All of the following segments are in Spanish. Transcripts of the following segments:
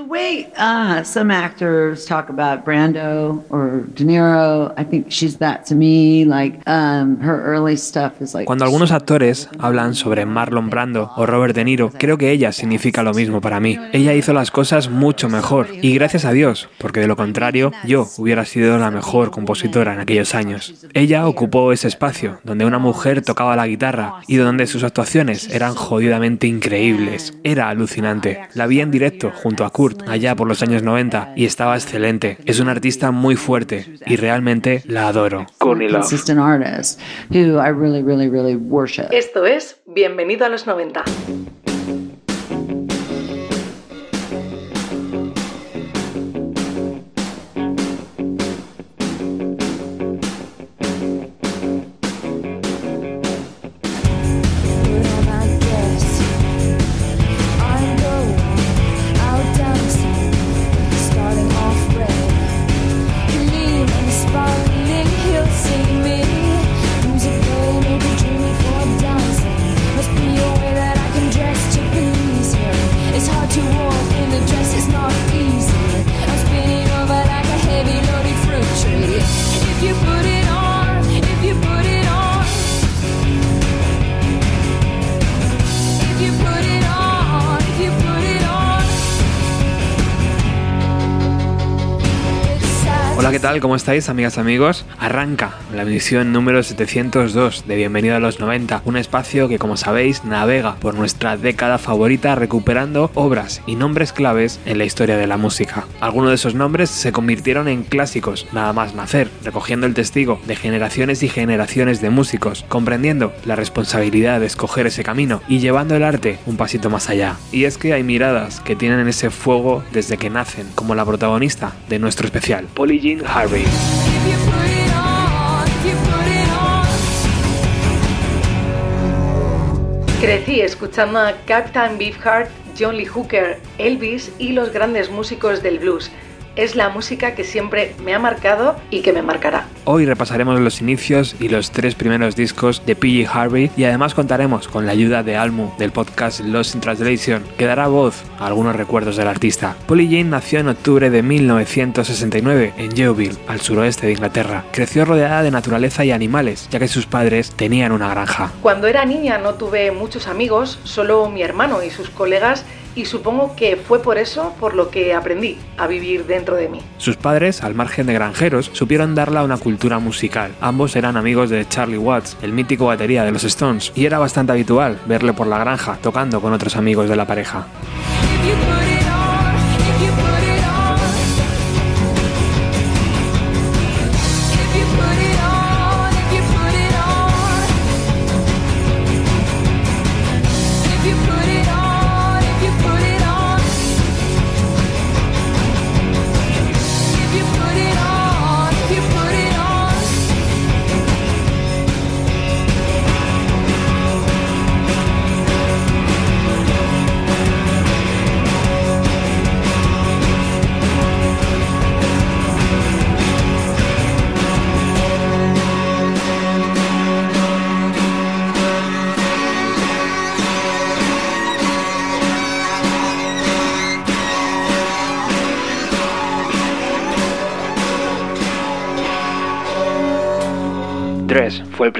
The way uh, some actors talk about Brando or De Niro, I think she's that to me. Like um, her early stuff is like. Cuando algunos actores hablan sobre Marlon Brando o Robert De Niro, creo que ella significa lo mismo para mí. Ella hizo las cosas mucho mejor y gracias a Dios, porque de lo contrario yo hubiera sido la mejor compositora en aquellos años. Ella ocupó ese espacio donde una mujer tocaba la guitarra y donde sus actuaciones eran jodidamente increíbles. Era alucinante. La vi en directo junto a Kurt allá por los años 90 y estaba excelente. Es una artista muy fuerte y realmente la adoro. Esto es Bienvenido a los 90. Hola, ¿qué tal? ¿Cómo estáis, amigas amigos? Arranca la emisión número 702 de Bienvenido a los 90, un espacio que, como sabéis, navega por nuestra década favorita recuperando obras y nombres claves en la historia de la música. Algunos de esos nombres se convirtieron en clásicos, nada más nacer, recogiendo el testigo de generaciones y generaciones de músicos, comprendiendo la responsabilidad de escoger ese camino y llevando el arte un pasito más allá. Y es que hay miradas que tienen ese fuego desde que nacen, como la protagonista de nuestro especial, Polly Harvey. Crecí escuchando a Captain Beefheart, John Lee Hooker, Elvis y los grandes músicos del blues es la música que siempre me ha marcado y que me marcará. Hoy repasaremos los inicios y los tres primeros discos de PG Harvey y además contaremos con la ayuda de Almu del podcast Lost in Translation, que dará voz a algunos recuerdos del artista. Polly Jane nació en octubre de 1969 en Yeovil, al suroeste de Inglaterra. Creció rodeada de naturaleza y animales, ya que sus padres tenían una granja. Cuando era niña no tuve muchos amigos, solo mi hermano y sus colegas y supongo que fue por eso por lo que aprendí a vivir dentro de mí. Sus padres, al margen de granjeros, supieron darle una cultura musical. Ambos eran amigos de Charlie Watts, el mítico batería de los Stones, y era bastante habitual verle por la granja tocando con otros amigos de la pareja.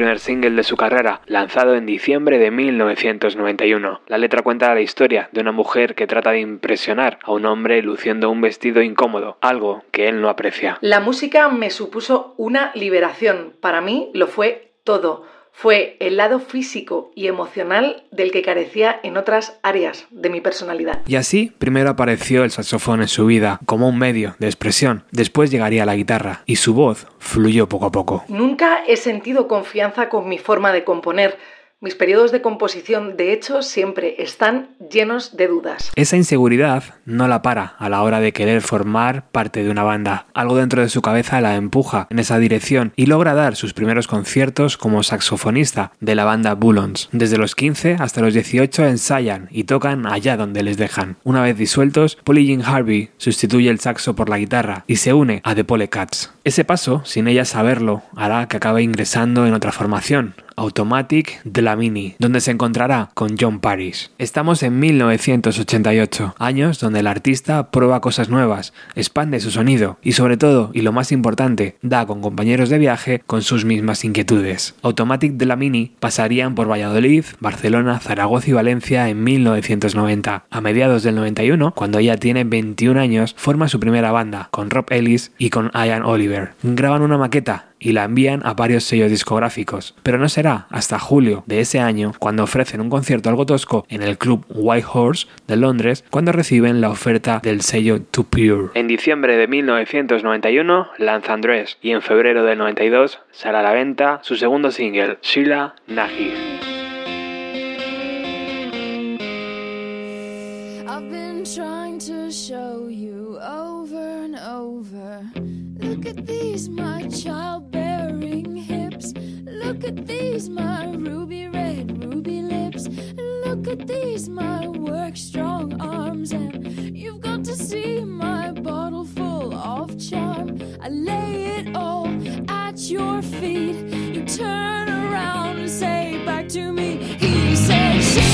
Primer single de su carrera, lanzado en diciembre de 1991. La letra cuenta la historia de una mujer que trata de impresionar a un hombre luciendo un vestido incómodo, algo que él no aprecia. La música me supuso una liberación. Para mí lo fue todo fue el lado físico y emocional del que carecía en otras áreas de mi personalidad. Y así, primero apareció el saxofón en su vida como un medio de expresión, después llegaría la guitarra y su voz fluyó poco a poco. Nunca he sentido confianza con mi forma de componer mis periodos de composición, de hecho, siempre están llenos de dudas. Esa inseguridad no la para a la hora de querer formar parte de una banda. Algo dentro de su cabeza la empuja en esa dirección y logra dar sus primeros conciertos como saxofonista de la banda Bullons. Desde los 15 hasta los 18 ensayan y tocan allá donde les dejan. Una vez disueltos, Polly Jean Harvey sustituye el saxo por la guitarra y se une a The Polecats. Ese paso, sin ella saberlo, hará que acabe ingresando en otra formación, Automatic de la Mini, donde se encontrará con John Paris. Estamos en 1988, años donde el artista prueba cosas nuevas, expande su sonido y sobre todo, y lo más importante, da con compañeros de viaje con sus mismas inquietudes. Automatic de la Mini pasarían por Valladolid, Barcelona, Zaragoza y Valencia en 1990. A mediados del 91, cuando ella tiene 21 años, forma su primera banda, con Rob Ellis y con Ian Oliver. Graban una maqueta y la envían a varios sellos discográficos, pero no será hasta julio de ese año cuando ofrecen un concierto algo tosco en el club White Horse de Londres cuando reciben la oferta del sello Too Pure. En diciembre de 1991 lanzan Dress y en febrero del 92 sale a la venta su segundo single, Sheila to hips. Look at these, my ruby red, ruby lips. And Look at these, my work strong arms. And you've got to see my bottle full of charm. I lay it all at your feet. You turn around and say back to me. He said, Sheila,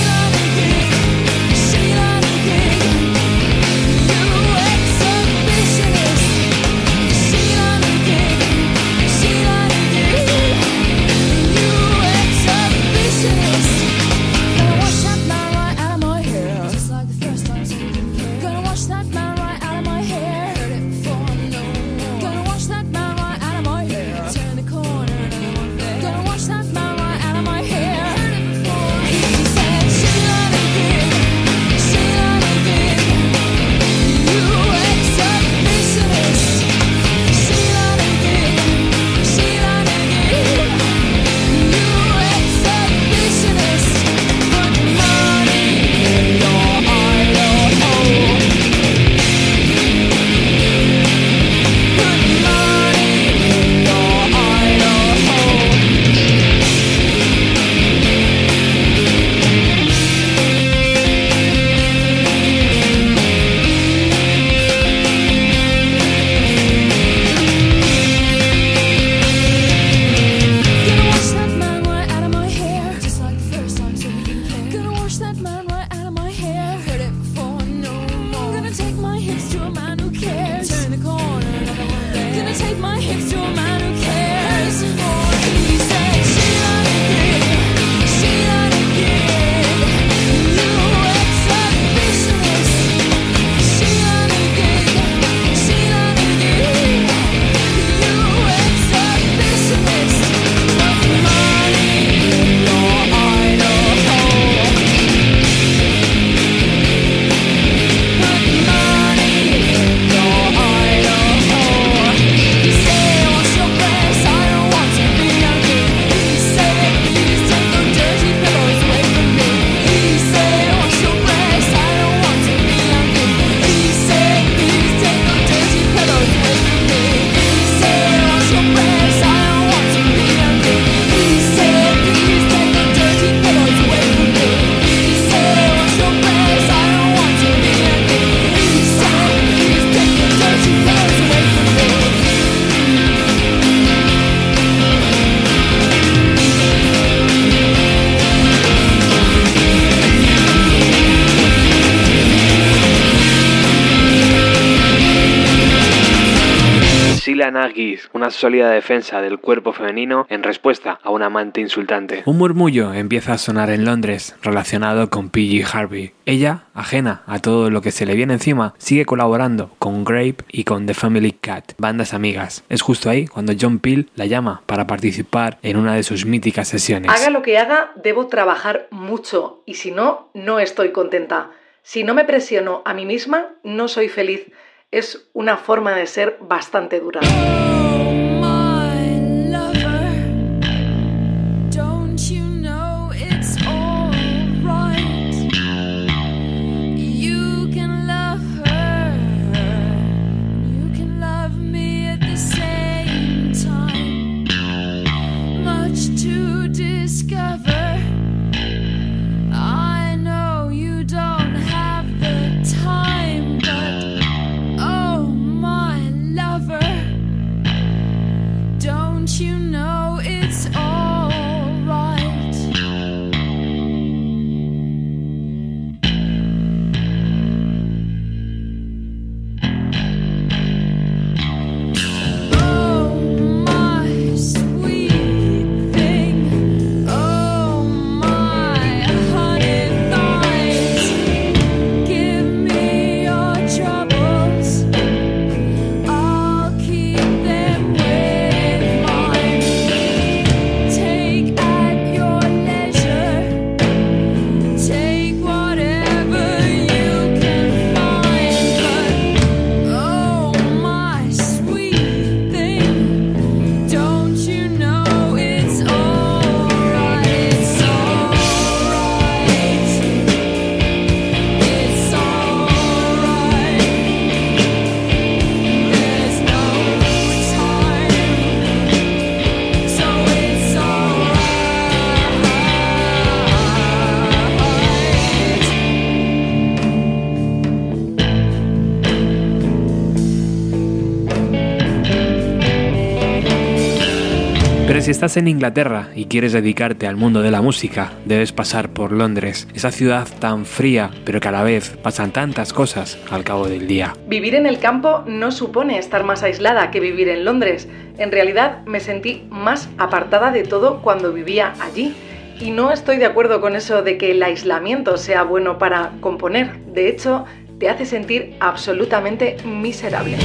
una sólida defensa del cuerpo femenino en respuesta a un amante insultante. Un murmullo empieza a sonar en Londres relacionado con PG Harvey. Ella, ajena a todo lo que se le viene encima, sigue colaborando con Grape y con The Family Cat, bandas amigas. Es justo ahí cuando John Peel la llama para participar en una de sus míticas sesiones. Haga lo que haga, debo trabajar mucho y si no, no estoy contenta. Si no me presiono a mí misma, no soy feliz. Es una forma de ser bastante dura. Oh, Pero si estás en Inglaterra y quieres dedicarte al mundo de la música, debes pasar por Londres, esa ciudad tan fría, pero que a la vez pasan tantas cosas al cabo del día. Vivir en el campo no supone estar más aislada que vivir en Londres. En realidad me sentí más apartada de todo cuando vivía allí. Y no estoy de acuerdo con eso de que el aislamiento sea bueno para componer. De hecho, te hace sentir absolutamente miserable.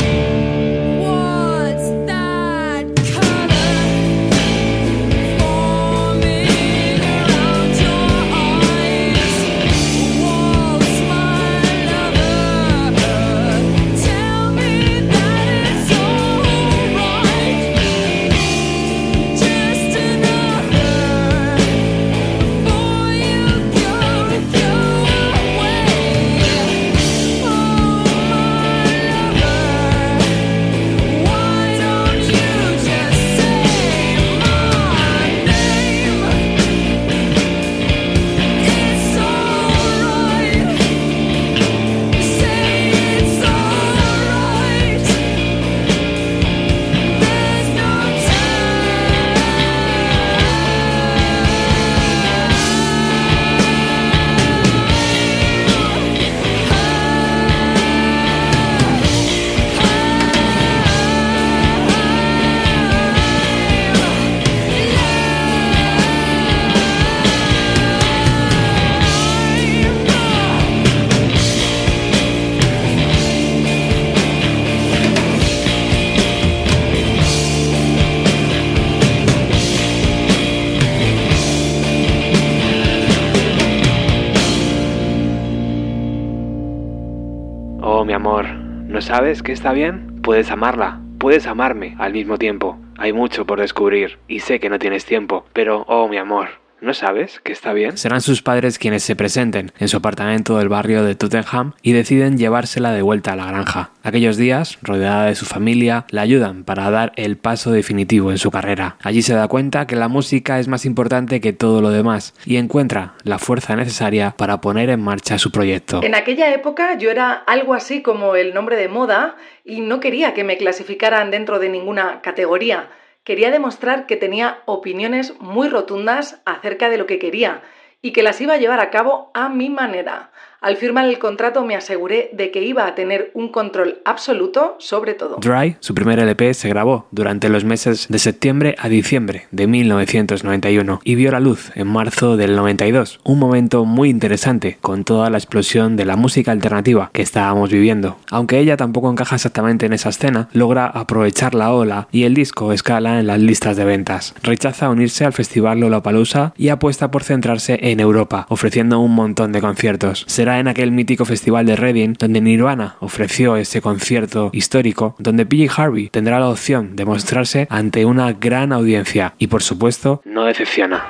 Sabes que está bien? Puedes amarla, puedes amarme al mismo tiempo. Hay mucho por descubrir y sé que no tienes tiempo, pero, oh, mi amor, ¿no sabes que está bien? Serán sus padres quienes se presenten en su apartamento del barrio de Tottenham y deciden llevársela de vuelta a la granja. Aquellos días, rodeada de su familia, la ayudan para dar el paso definitivo en su carrera. Allí se da cuenta que la música es más importante que todo lo demás y encuentra la fuerza necesaria para poner en marcha su proyecto. En aquella época yo era algo así como el nombre de moda y no quería que me clasificaran dentro de ninguna categoría. Quería demostrar que tenía opiniones muy rotundas acerca de lo que quería y que las iba a llevar a cabo a mi manera. Al firmar el contrato me aseguré de que iba a tener un control absoluto sobre todo. Dry, su primer LP, se grabó durante los meses de septiembre a diciembre de 1991 y vio la luz en marzo del 92, un momento muy interesante con toda la explosión de la música alternativa que estábamos viviendo. Aunque ella tampoco encaja exactamente en esa escena, logra aprovechar la ola y el disco escala en las listas de ventas. Rechaza unirse al festival Lollapalooza y apuesta por centrarse en Europa, ofreciendo un montón de conciertos. Será en aquel mítico festival de Reading donde Nirvana ofreció ese concierto histórico donde PJ Harvey tendrá la opción de mostrarse ante una gran audiencia y por supuesto no decepciona.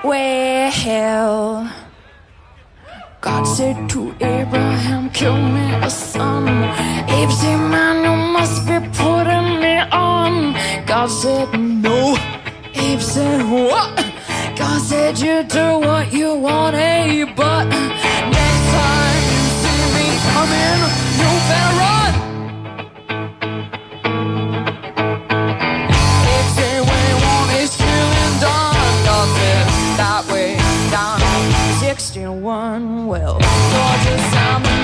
God said to Abraham, kill me a son. Abe said, man, you must be putting me on. God said, no. Abe said, what? God said, you do what you want, Abe, but next time coming, you better run. You is that way down 61. Well, Georgia Simon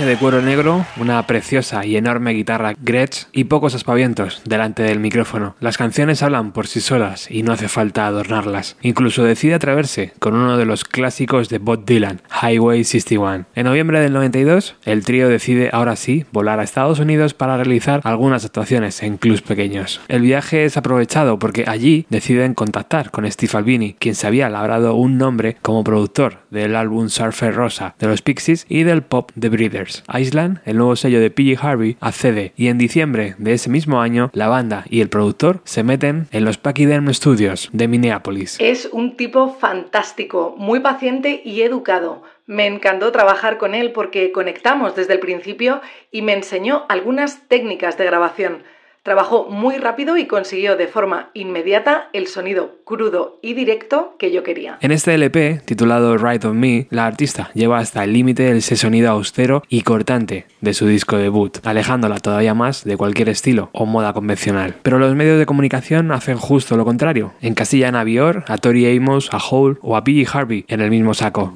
De cuero negro, una preciosa y enorme guitarra Gretsch y pocos aspavientos delante del micrófono. Las canciones hablan por sí solas y no hace falta adornarlas. Incluso decide atreverse con uno de los clásicos de Bob Dylan, Highway 61. En noviembre del 92, el trío decide ahora sí volar a Estados Unidos para realizar algunas actuaciones en clubs pequeños. El viaje es aprovechado porque allí deciden contactar con Steve Albini, quien se había labrado un nombre como productor del álbum Surfer Rosa de los Pixies y del pop The Breeders. Island, el nuevo sello de PG Harvey, accede y en diciembre de ese mismo año la banda y el productor se meten en los Pachyderm Studios de Minneapolis. Es un tipo fantástico, muy paciente y educado. Me encantó trabajar con él porque conectamos desde el principio y me enseñó algunas técnicas de grabación. Trabajó muy rápido y consiguió de forma inmediata el sonido crudo y directo que yo quería. En este LP, titulado Right of Me, la artista lleva hasta el límite ese sonido austero y cortante de su disco debut, alejándola todavía más de cualquier estilo o moda convencional. Pero los medios de comunicación hacen justo lo contrario. Encasillan a Bior, a Tori Amos, a Hole o a P.G. Harvey en el mismo saco.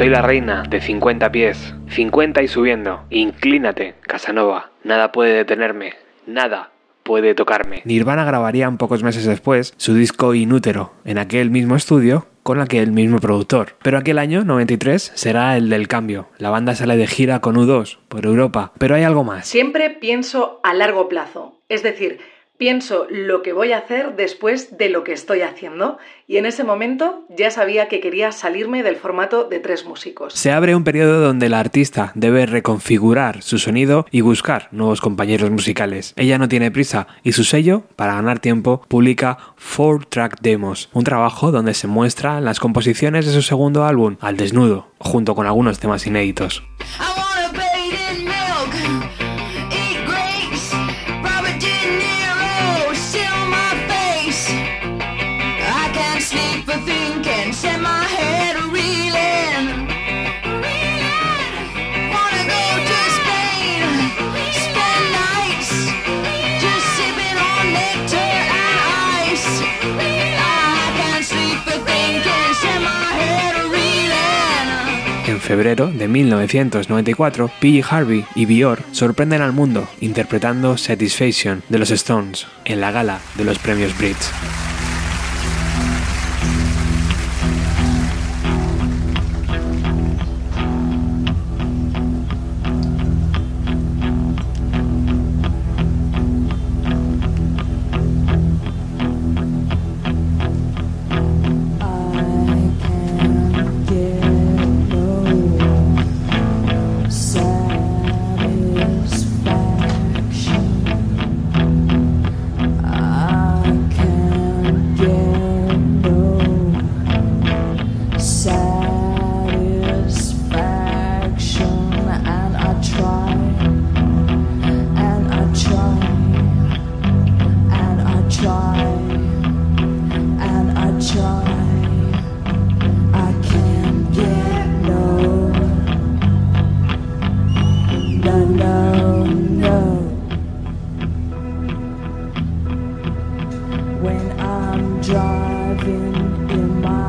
Soy la reina de 50 pies, 50 y subiendo. Inclínate, Casanova. Nada puede detenerme. Nada puede tocarme. Nirvana grabarían pocos meses después su disco Inútero, en aquel mismo estudio con aquel mismo productor. Pero aquel año, 93, será el del cambio. La banda sale de gira con U2 por Europa, pero hay algo más. Siempre pienso a largo plazo, es decir, pienso lo que voy a hacer después de lo que estoy haciendo y en ese momento ya sabía que quería salirme del formato de tres músicos. Se abre un periodo donde la artista debe reconfigurar su sonido y buscar nuevos compañeros musicales. Ella no tiene prisa y su sello, para ganar tiempo, publica Four Track Demos, un trabajo donde se muestran las composiciones de su segundo álbum, Al Desnudo, junto con algunos temas inéditos. Febrero de 1994, P.G. Harvey y Bior sorprenden al mundo interpretando Satisfaction de los Stones en la gala de los premios Brits. I've been in my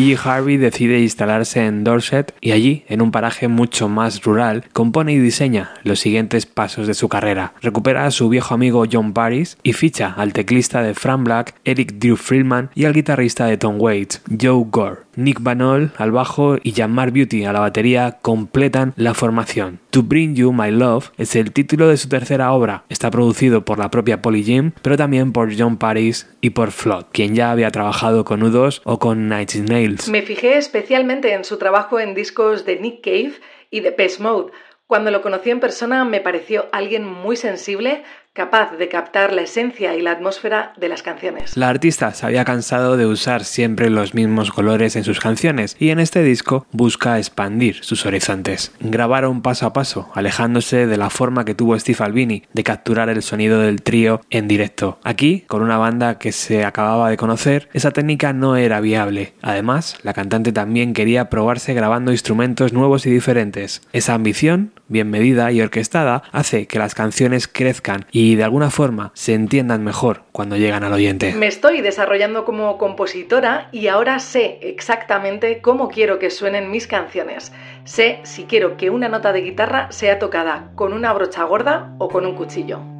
PG Harvey decide instalarse en Dorset y allí, en un paraje mucho más rural, compone y diseña los siguientes pasos de su carrera. Recupera a su viejo amigo John Paris y ficha al teclista de Frank Black, Eric Drew Friedman y al guitarrista de Tom Waits, Joe Gore. Nick Banol al bajo y Jan-Mark Beauty a la batería completan la formación. To Bring You My Love es el título de su tercera obra. Está producido por la propia Polly Jim, pero también por John Paris y por Flood, quien ya había trabajado con U2 o con Nine Inch Me fijé especialmente en su trabajo en discos de Nick Cave y de Pest Mode. Cuando lo conocí en persona me pareció alguien muy sensible, capaz de captar la esencia y la atmósfera de las canciones. La artista se había cansado de usar siempre los mismos colores en sus canciones y en este disco busca expandir sus horizontes. Grabaron paso a paso, alejándose de la forma que tuvo Steve Albini de capturar el sonido del trío en directo. Aquí, con una banda que se acababa de conocer, esa técnica no era viable. Además, la cantante también quería probarse grabando instrumentos nuevos y diferentes. Esa ambición, bien medida y orquestada, hace que las canciones crezcan y de alguna forma se entiendan mejor cuando llegan al oyente. Me estoy desarrollando como compositora y ahora sé exactamente cómo quiero que suenen mis canciones. Sé si quiero que una nota de guitarra sea tocada con una brocha gorda o con un cuchillo.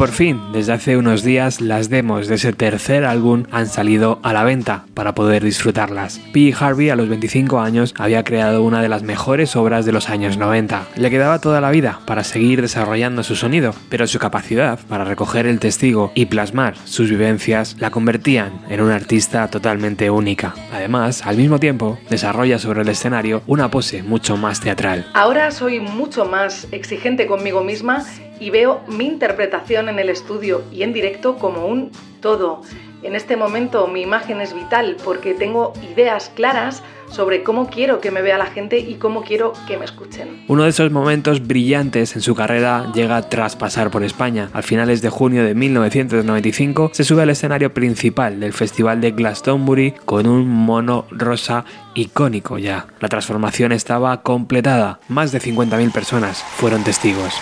Por fin, desde hace unos días, las demos de ese tercer álbum han salido a la venta para poder disfrutarlas. P. Harvey a los 25 años había creado una de las mejores obras de los años 90. Le quedaba toda la vida para seguir desarrollando su sonido, pero su capacidad para recoger el testigo y plasmar sus vivencias la convertían en una artista totalmente única. Además, al mismo tiempo, desarrolla sobre el escenario una pose mucho más teatral. Ahora soy mucho más exigente conmigo misma y veo mi interpretación en el estudio y en directo como un todo. En este momento mi imagen es vital porque tengo ideas claras sobre cómo quiero que me vea la gente y cómo quiero que me escuchen. Uno de esos momentos brillantes en su carrera llega tras pasar por España. A finales de junio de 1995 se sube al escenario principal del Festival de Glastonbury con un mono rosa icónico ya. La transformación estaba completada. Más de 50.000 personas fueron testigos.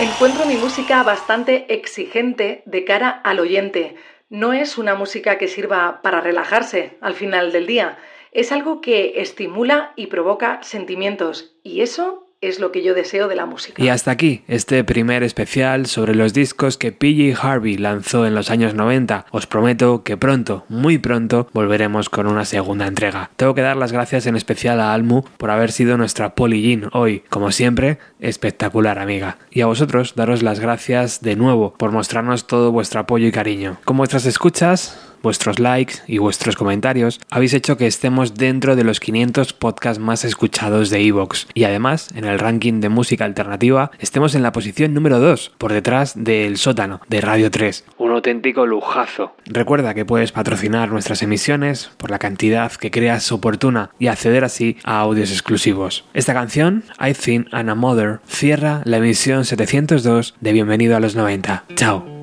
Encuentro mi música bastante exigente de cara al oyente. No es una música que sirva para relajarse al final del día. Es algo que estimula y provoca sentimientos. Y eso es lo que yo deseo de la música. Y hasta aquí este primer especial sobre los discos que PG Harvey lanzó en los años 90. Os prometo que pronto, muy pronto, volveremos con una segunda entrega. Tengo que dar las gracias en especial a Almu por haber sido nuestra Polillín hoy. Como siempre, espectacular amiga. Y a vosotros daros las gracias de nuevo por mostrarnos todo vuestro apoyo y cariño. Con vuestras escuchas vuestros likes y vuestros comentarios habéis hecho que estemos dentro de los 500 podcasts más escuchados de Evox y además en el ranking de música alternativa estemos en la posición número 2 por detrás del sótano de Radio 3. Un auténtico lujazo. Recuerda que puedes patrocinar nuestras emisiones por la cantidad que creas oportuna y acceder así a audios exclusivos. Esta canción, I Think I'm a Mother, cierra la emisión 702 de Bienvenido a los 90. Chao.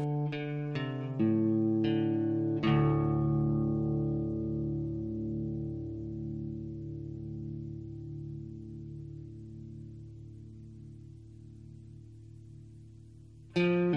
Mm-hmm.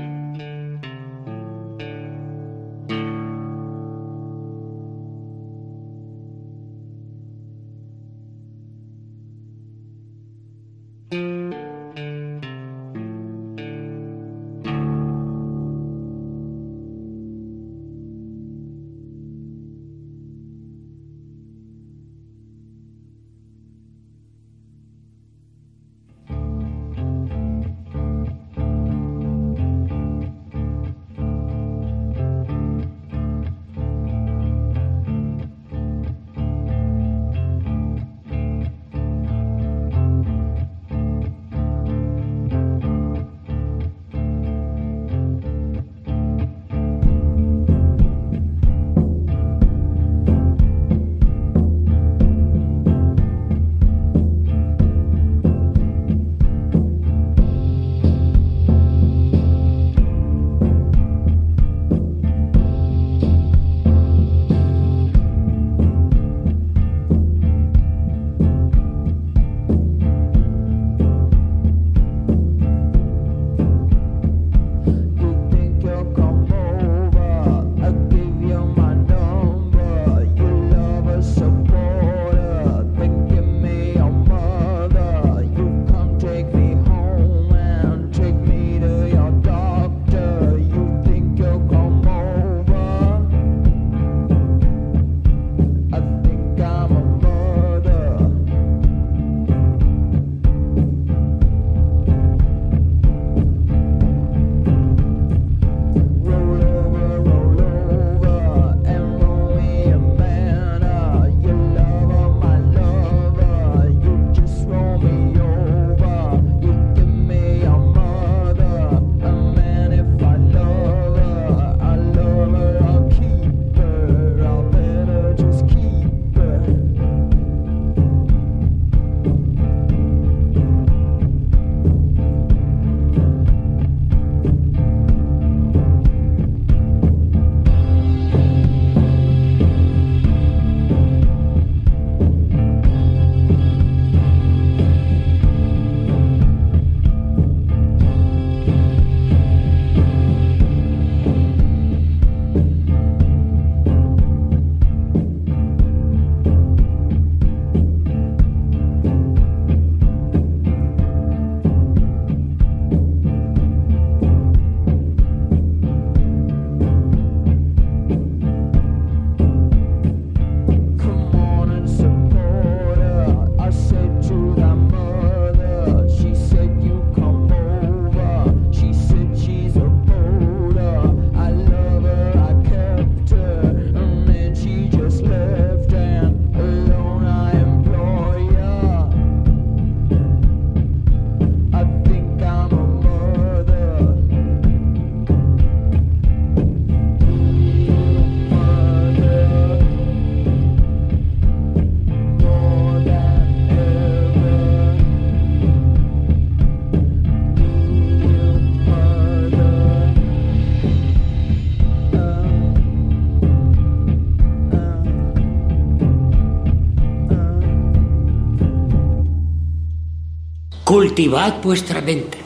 Cultivad vuestra mente.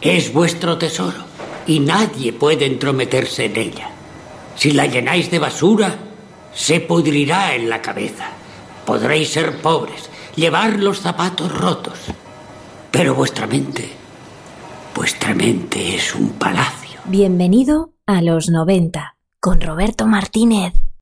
Es vuestro tesoro y nadie puede entrometerse en ella. Si la llenáis de basura, se pudrirá en la cabeza. Podréis ser pobres, llevar los zapatos rotos. Pero vuestra mente, vuestra mente es un palacio. Bienvenido a los 90 con Roberto Martínez.